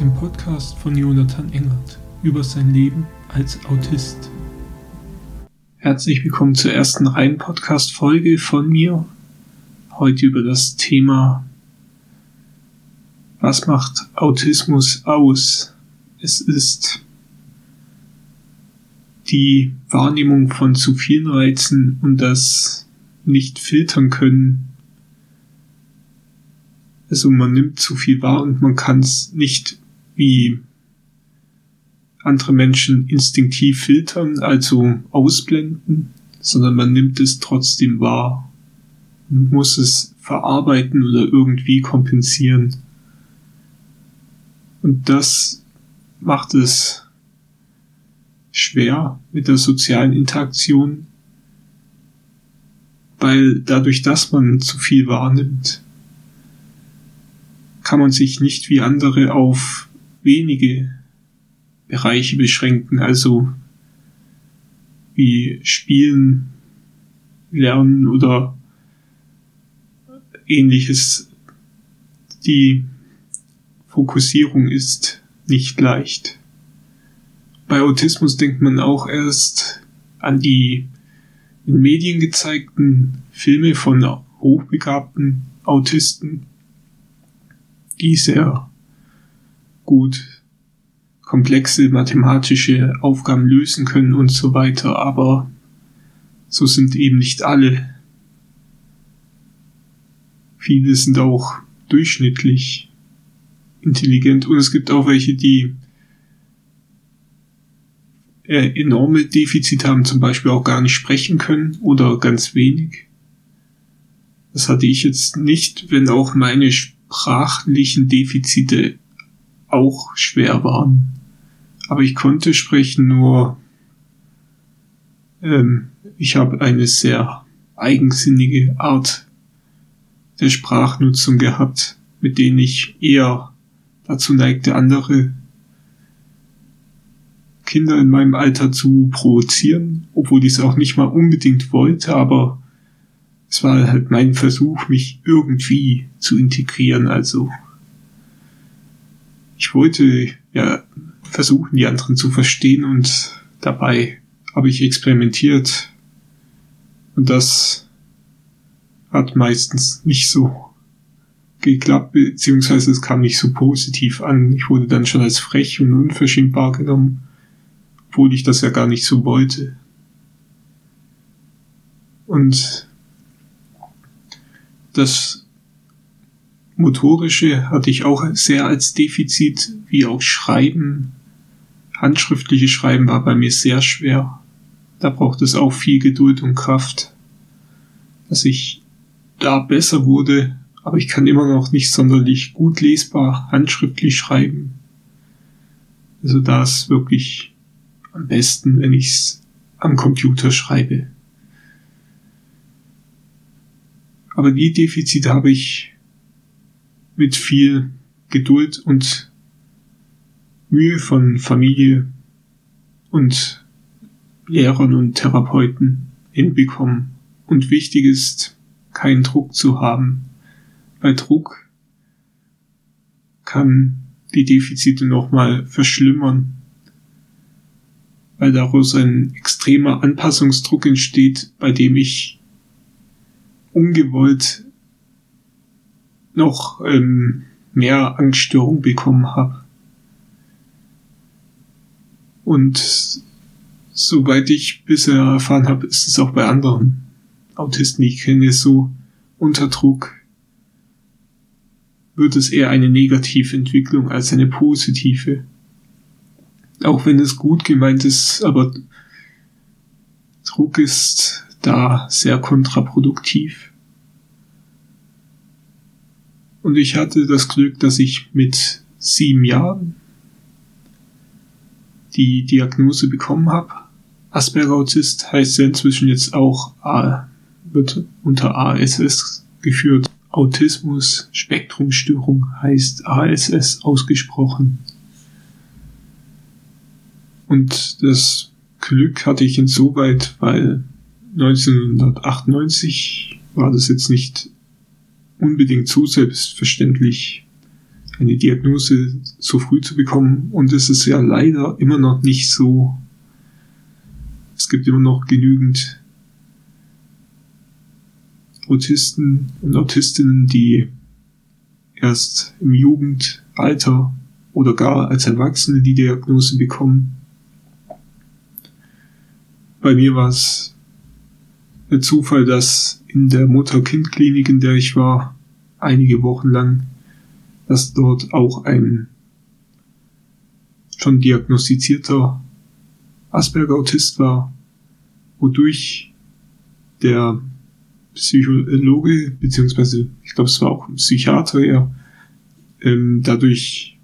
dem Podcast von Jonathan Engert über sein Leben als Autist. Herzlich willkommen zur ersten Reihen-Podcast-Folge von mir. Heute über das Thema Was macht Autismus aus? Es ist die Wahrnehmung von zu vielen Reizen und das nicht filtern können also man nimmt zu viel wahr und man kann es nicht wie andere Menschen instinktiv filtern, also ausblenden, sondern man nimmt es trotzdem wahr und muss es verarbeiten oder irgendwie kompensieren. Und das macht es schwer mit der sozialen Interaktion, weil dadurch, dass man zu viel wahrnimmt, kann man sich nicht wie andere auf wenige Bereiche beschränken, also wie Spielen, Lernen oder ähnliches. Die Fokussierung ist nicht leicht. Bei Autismus denkt man auch erst an die in Medien gezeigten Filme von hochbegabten Autisten, die sehr gut komplexe mathematische Aufgaben lösen können und so weiter, aber so sind eben nicht alle. Viele sind auch durchschnittlich intelligent und es gibt auch welche, die enorme Defizite haben, zum Beispiel auch gar nicht sprechen können oder ganz wenig. Das hatte ich jetzt nicht, wenn auch meine sprachlichen Defizite auch schwer waren. Aber ich konnte sprechen, nur ähm, ich habe eine sehr eigensinnige Art der Sprachnutzung gehabt, mit denen ich eher dazu neigte, andere Kinder in meinem Alter zu provozieren, obwohl ich es auch nicht mal unbedingt wollte, aber es war halt mein Versuch, mich irgendwie zu integrieren. Also ich wollte ja versuchen, die anderen zu verstehen und dabei habe ich experimentiert. Und das hat meistens nicht so geklappt, beziehungsweise es kam nicht so positiv an. Ich wurde dann schon als frech und unverschämt wahrgenommen, obwohl ich das ja gar nicht so wollte. Und das Motorische hatte ich auch sehr als Defizit, wie auch Schreiben. Handschriftliche Schreiben war bei mir sehr schwer. Da braucht es auch viel Geduld und Kraft, dass ich da besser wurde, aber ich kann immer noch nicht sonderlich gut lesbar handschriftlich schreiben. Also da ist wirklich am besten, wenn ich es am Computer schreibe. Aber die Defizite habe ich mit viel Geduld und Mühe von Familie und Lehrern und Therapeuten hinbekommen. Und wichtig ist, keinen Druck zu haben. Bei Druck kann die Defizite nochmal verschlimmern, weil daraus ein extremer Anpassungsdruck entsteht, bei dem ich ungewollt noch ähm, mehr Angststörung bekommen habe. Und soweit ich bisher erfahren habe, ist es auch bei anderen Autisten, die ich kenne, so unter Druck wird es eher eine negative Entwicklung als eine positive. Auch wenn es gut gemeint ist, aber Druck ist da sehr kontraproduktiv. Und ich hatte das Glück, dass ich mit sieben Jahren die Diagnose bekommen habe. Asperger-Autist heißt ja inzwischen jetzt auch, wird unter ASS geführt. Autismus Spektrumstörung heißt ASS ausgesprochen. Und das Glück hatte ich insoweit, weil 1998 war das jetzt nicht unbedingt so selbstverständlich, eine Diagnose so früh zu bekommen. Und es ist ja leider immer noch nicht so. Es gibt immer noch genügend Autisten und Autistinnen, die erst im Jugendalter oder gar als Erwachsene die Diagnose bekommen. Bei mir war es ein Zufall, dass in der Mutter-Kind-Klinik, in der ich war, einige Wochen lang, dass dort auch ein schon diagnostizierter Asperger-Autist war, wodurch der Psychologe, beziehungsweise ich glaube es war auch ein Psychiater, ja, ähm, dadurch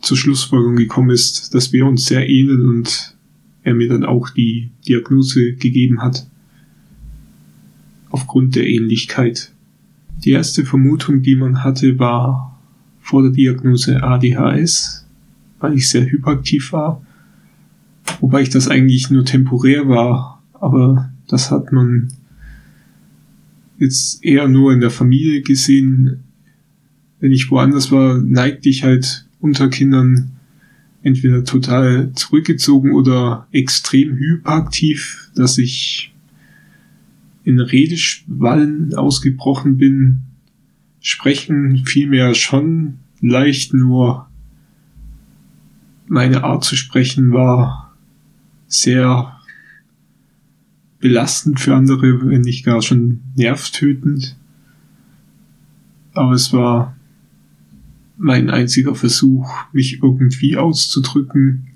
zur Schlussfolgerung gekommen ist, dass wir uns sehr ähneln und er mir dann auch die Diagnose gegeben hat. Aufgrund der Ähnlichkeit. Die erste Vermutung, die man hatte, war vor der Diagnose ADHS, weil ich sehr hyperaktiv war. Wobei ich das eigentlich nur temporär war, aber das hat man jetzt eher nur in der Familie gesehen. Wenn ich woanders war, neigte ich halt unter Kindern entweder total zurückgezogen oder extrem hyperaktiv, dass ich in Redeschwallen ausgebrochen bin. Sprechen vielmehr schon leicht, nur meine Art zu sprechen war sehr belastend für andere, wenn nicht gar schon nervtötend. Aber es war mein einziger Versuch, mich irgendwie auszudrücken.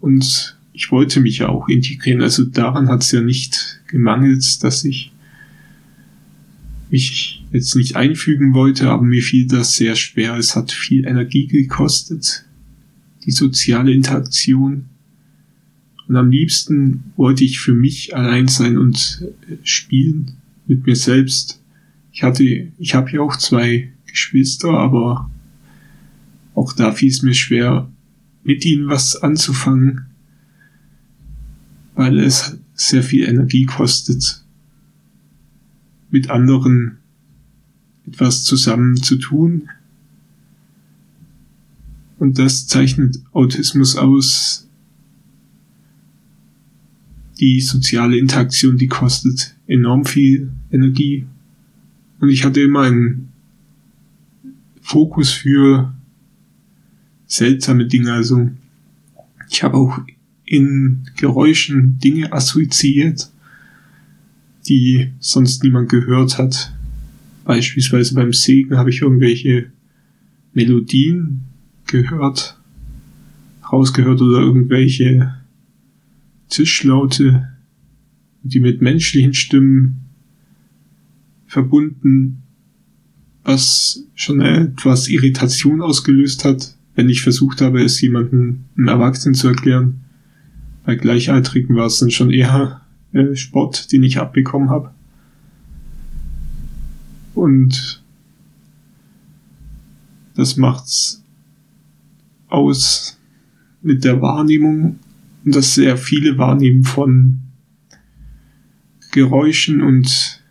Und ich wollte mich ja auch integrieren. Also daran hat es ja nicht gemangelt, dass ich mich jetzt nicht einfügen wollte, aber mir fiel das sehr schwer. Es hat viel Energie gekostet, die soziale Interaktion. Und am liebsten wollte ich für mich allein sein und äh, spielen mit mir selbst. Ich hatte, ich habe ja auch zwei Geschwister, aber auch da fiel es mir schwer, mit ihnen was anzufangen, weil es sehr viel Energie kostet, mit anderen etwas zusammen zu tun. Und das zeichnet Autismus aus, die soziale Interaktion, die kostet enorm viel Energie. Und ich hatte immer einen Fokus für seltsame Dinge. Also ich habe auch in Geräuschen Dinge assoziiert, die sonst niemand gehört hat. Beispielsweise beim Segen habe ich irgendwelche Melodien gehört, rausgehört oder irgendwelche Zischlaute, die mit menschlichen Stimmen verbunden, was schon etwas Irritation ausgelöst hat, wenn ich versucht habe, es jemandem, einem Erwachsenen zu erklären. Bei Gleichaltrigen war es dann schon eher äh, Sport, den ich abbekommen habe. Und das macht's aus mit der Wahrnehmung und dass sehr viele wahrnehmen von Geräuschen und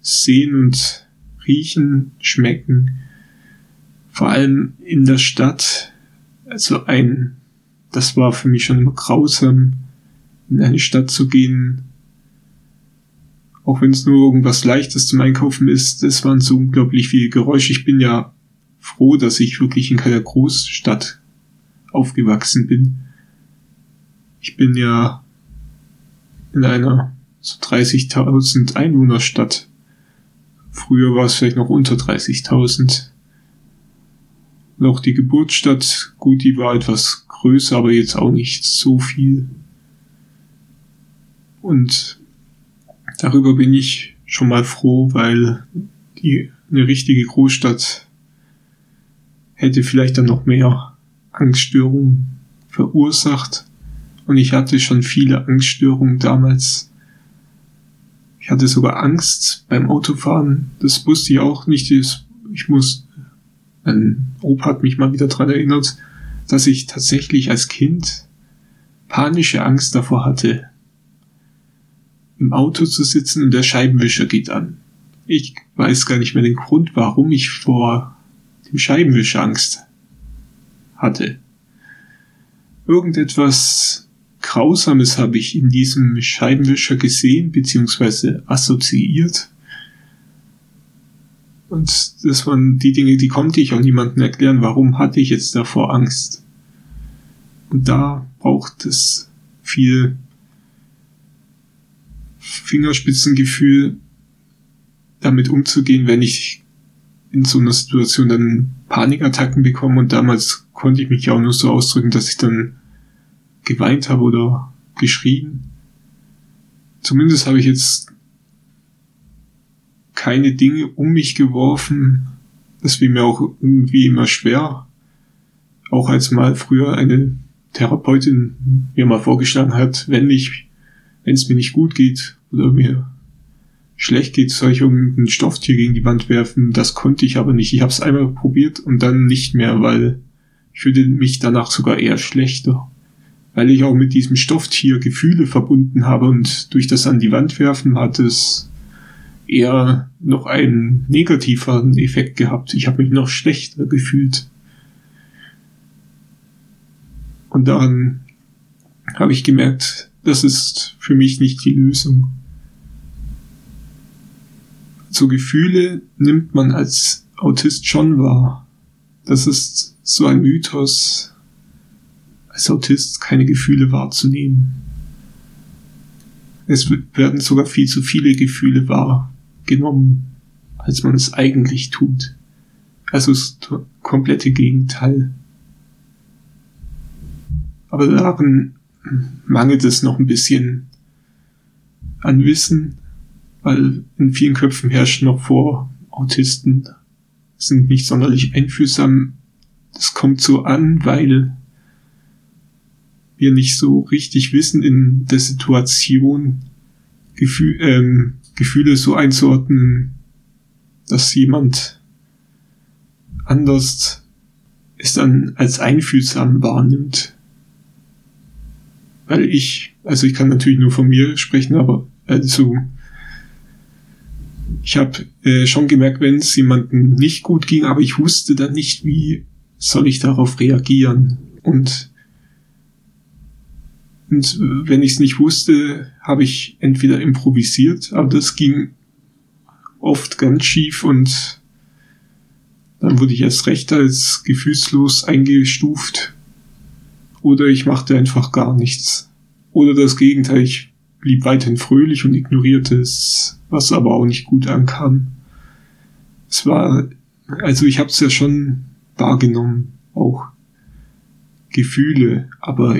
sehen und riechen, schmecken. Vor allem in der Stadt. Also ein, das war für mich schon immer grausam, in eine Stadt zu gehen. Auch wenn es nur irgendwas Leichtes zum Einkaufen ist, es waren so unglaublich viele Geräusche. Ich bin ja froh, dass ich wirklich in keiner Großstadt aufgewachsen bin. Ich bin ja in einer so 30.000 Einwohnerstadt. Früher war es vielleicht noch unter 30.000. Noch die Geburtsstadt, gut, die war etwas größer, aber jetzt auch nicht so viel. Und darüber bin ich schon mal froh, weil die, eine richtige Großstadt hätte vielleicht dann noch mehr Angststörungen verursacht. Und ich hatte schon viele Angststörungen damals. Ich hatte sogar Angst beim Autofahren. Das wusste ich auch nicht. Ich muss, mein Opa hat mich mal wieder dran erinnert, dass ich tatsächlich als Kind panische Angst davor hatte, im Auto zu sitzen und der Scheibenwischer geht an. Ich weiß gar nicht mehr den Grund, warum ich vor dem Scheibenwischer Angst hatte. Irgendetwas Grausames habe ich in diesem Scheibenwischer gesehen bzw. assoziiert. Und das waren die Dinge, die konnte ich auch niemandem erklären, warum hatte ich jetzt davor Angst. Und da braucht es viel Fingerspitzengefühl, damit umzugehen, wenn ich in so einer Situation dann Panikattacken bekomme und damals konnte ich mich auch nur so ausdrücken, dass ich dann geweint habe oder geschrien. Zumindest habe ich jetzt keine Dinge um mich geworfen. Das wäre mir auch irgendwie immer schwer. Auch als mal früher eine Therapeutin mir mal vorgeschlagen hat, wenn ich, wenn es mir nicht gut geht oder mir schlecht geht, soll ich irgendein Stofftier gegen die Wand werfen. Das konnte ich aber nicht. Ich habe es einmal probiert und dann nicht mehr, weil ich fühlte mich danach sogar eher schlechter. Weil ich auch mit diesem Stofftier Gefühle verbunden habe und durch das an die Wand werfen hat es eher noch einen negativeren Effekt gehabt. Ich habe mich noch schlechter gefühlt. Und daran habe ich gemerkt, das ist für mich nicht die Lösung. So Gefühle nimmt man als Autist schon wahr. Das ist so ein Mythos, als Autist keine Gefühle wahrzunehmen. Es werden sogar viel zu viele Gefühle wahrgenommen, als man es eigentlich tut. Also das komplette Gegenteil. Aber darin mangelt es noch ein bisschen an Wissen, weil in vielen Köpfen herrscht noch vor, Autisten sind nicht sonderlich einfühlsam. Das kommt so an, weil wir nicht so richtig wissen in der Situation Gefühl, ähm, Gefühle so einzuordnen, dass jemand anders es dann als einfühlsam wahrnimmt weil ich, also ich kann natürlich nur von mir sprechen, aber also ich habe äh, schon gemerkt, wenn es jemandem nicht gut ging, aber ich wusste dann nicht, wie soll ich darauf reagieren. Und, und wenn ich es nicht wusste, habe ich entweder improvisiert, aber das ging oft ganz schief und dann wurde ich erst recht als gefühlslos eingestuft oder ich machte einfach gar nichts. Oder das Gegenteil, ich blieb weiterhin fröhlich und ignorierte es, was aber auch nicht gut ankam. Es war, also ich habe es ja schon wahrgenommen, auch Gefühle, aber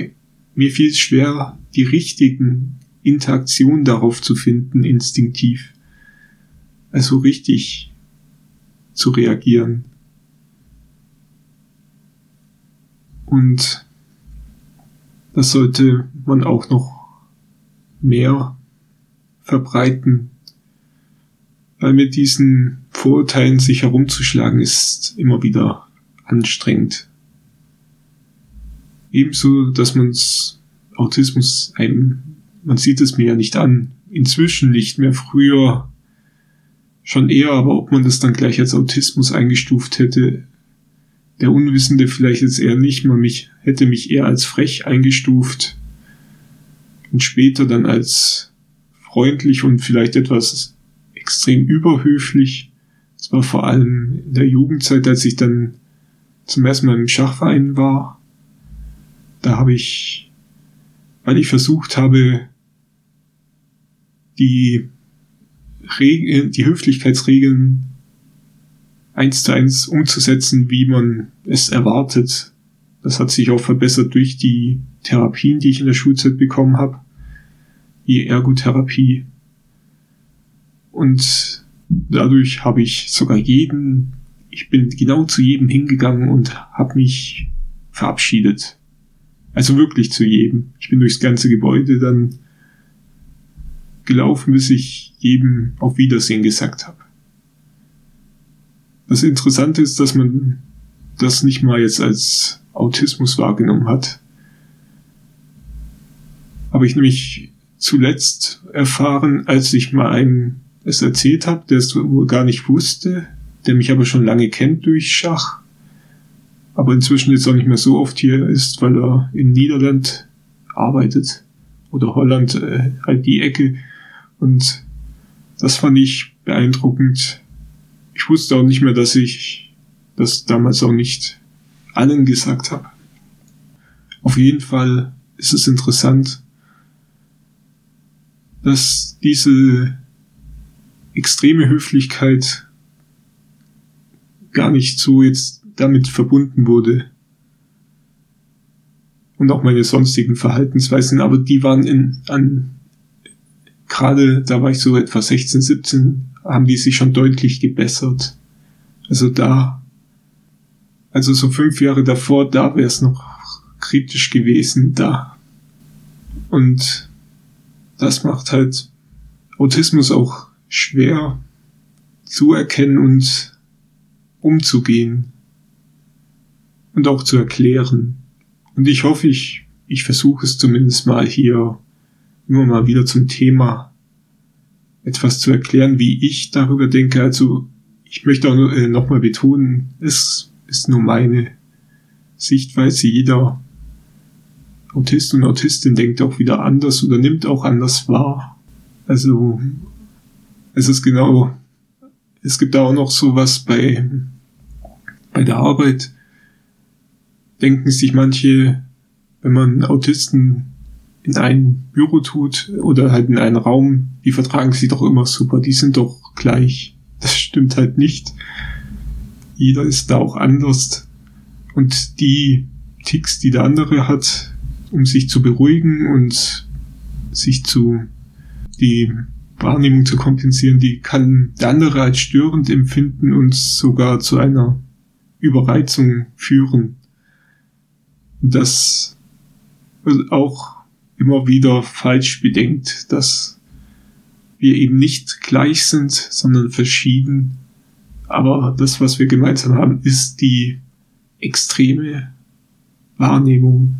mir fiel es schwer, die richtigen Interaktionen darauf zu finden, instinktiv. Also richtig zu reagieren. Und das sollte man auch noch mehr verbreiten, weil mit diesen Vorurteilen sich herumzuschlagen ist immer wieder anstrengend. Ebenso, dass man's Autismus einem, man sieht es mir ja nicht an, inzwischen nicht mehr früher schon eher, aber ob man das dann gleich als Autismus eingestuft hätte, der Unwissende vielleicht jetzt eher nicht, man mich, hätte mich eher als frech eingestuft und später dann als freundlich und vielleicht etwas extrem überhöflich. Das war vor allem in der Jugendzeit, als ich dann zum ersten Mal im Schachverein war. Da habe ich, weil ich versucht habe, die, Reg die Höflichkeitsregeln eins zu eins umzusetzen, wie man es erwartet. Das hat sich auch verbessert durch die Therapien, die ich in der Schulzeit bekommen habe. Die Ergotherapie. Und dadurch habe ich sogar jeden, ich bin genau zu jedem hingegangen und habe mich verabschiedet. Also wirklich zu jedem. Ich bin durchs ganze Gebäude dann gelaufen, bis ich jedem auf Wiedersehen gesagt habe. Das Interessante ist, dass man das nicht mal jetzt als Autismus wahrgenommen hat. Habe ich nämlich zuletzt erfahren, als ich mal einem es erzählt habe, der es wohl gar nicht wusste, der mich aber schon lange kennt durch Schach. Aber inzwischen jetzt auch nicht mehr so oft hier ist, weil er in Niederland arbeitet oder Holland, äh, halt die Ecke. Und das fand ich beeindruckend. Ich wusste auch nicht mehr, dass ich das damals auch nicht allen gesagt habe. Auf jeden Fall ist es interessant, dass diese extreme Höflichkeit gar nicht so jetzt damit verbunden wurde. Und auch meine sonstigen Verhaltensweisen, aber die waren in, an, gerade da war ich so etwa 16, 17, haben die sich schon deutlich gebessert. Also da, also so fünf Jahre davor, da wäre es noch kritisch gewesen, da. Und das macht halt Autismus auch schwer zu erkennen und umzugehen und auch zu erklären. Und ich hoffe, ich, ich versuche es zumindest mal hier immer mal wieder zum Thema etwas zu erklären, wie ich darüber denke. Also ich möchte auch äh, nochmal betonen, es ist nur meine Sichtweise. Jeder Autist und Autistin denkt auch wieder anders oder nimmt auch anders wahr. Also es ist genau, es gibt da auch noch sowas bei, bei der Arbeit. Denken sich manche, wenn man Autisten in ein Büro tut oder halt in einen Raum, die vertragen sich doch immer super, die sind doch gleich. Das stimmt halt nicht. Jeder ist da auch anders. Und die Ticks, die der andere hat, um sich zu beruhigen und sich zu die Wahrnehmung zu kompensieren, die kann der andere als störend empfinden und sogar zu einer Überreizung führen. Das auch immer wieder falsch bedenkt, dass wir eben nicht gleich sind, sondern verschieden. Aber das, was wir gemeinsam haben, ist die extreme Wahrnehmung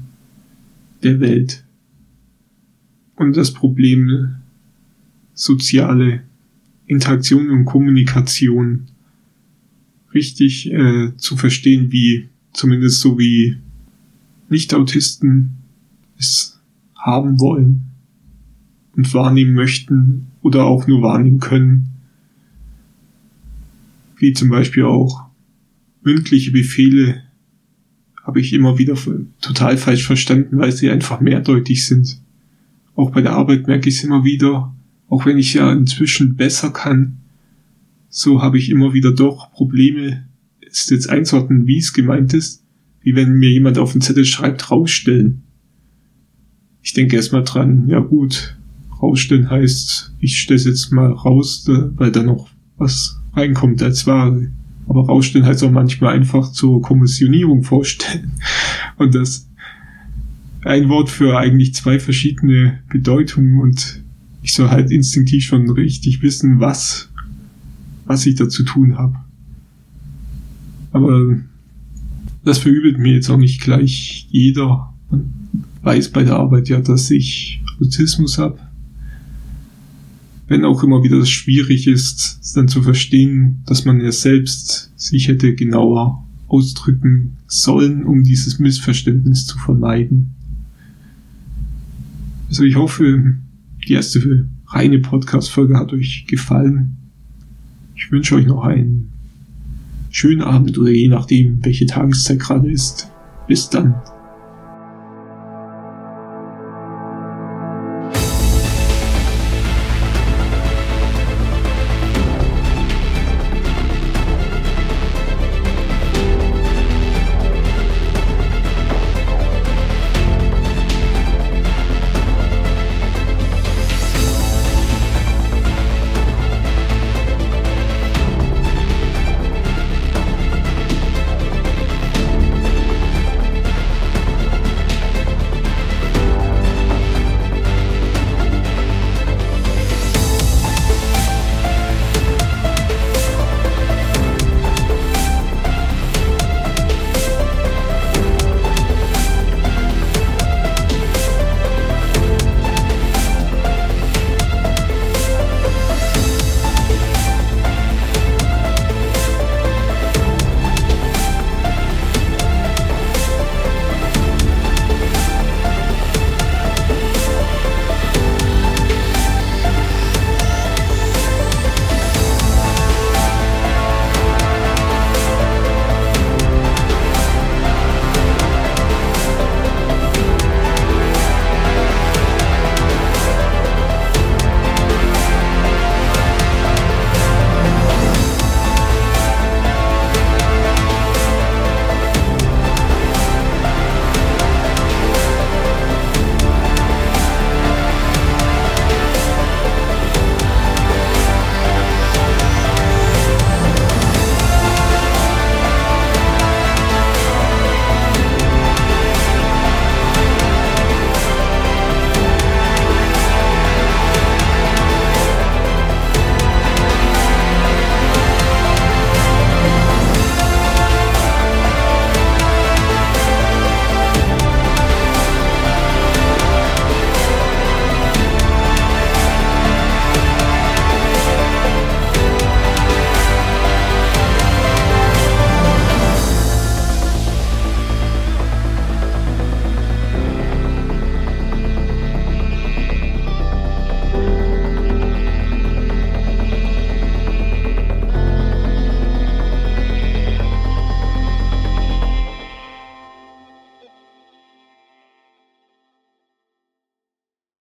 der Welt. Und das Problem soziale Interaktion und Kommunikation richtig äh, zu verstehen, wie zumindest so wie Nicht-Autisten es haben wollen und wahrnehmen möchten oder auch nur wahrnehmen können. Wie zum Beispiel auch mündliche Befehle habe ich immer wieder total falsch verstanden, weil sie einfach mehrdeutig sind. Auch bei der Arbeit merke ich es immer wieder, auch wenn ich ja inzwischen besser kann, so habe ich immer wieder doch Probleme, es jetzt einzuordnen, wie es gemeint ist, wie wenn mir jemand auf den Zettel schreibt, rausstellen. Ich denke erstmal dran, ja gut, rausstellen heißt, ich stelle es jetzt mal raus, weil da noch was reinkommt als Ware. Aber rausstellen heißt auch manchmal einfach zur Kommissionierung vorstellen. Und das ein Wort für eigentlich zwei verschiedene Bedeutungen und ich soll halt instinktiv schon richtig wissen, was, was ich da zu tun habe. Aber das verübelt mir jetzt auch nicht gleich jeder. Man weiß bei der Arbeit ja, dass ich Autismus habe. Wenn auch immer wieder das schwierig ist, dann zu verstehen, dass man ja selbst sich hätte genauer ausdrücken sollen, um dieses Missverständnis zu vermeiden. Also ich hoffe, die erste reine Podcast-Folge hat euch gefallen. Ich wünsche euch noch einen schönen Abend oder je nachdem, welche Tageszeit gerade ist. Bis dann.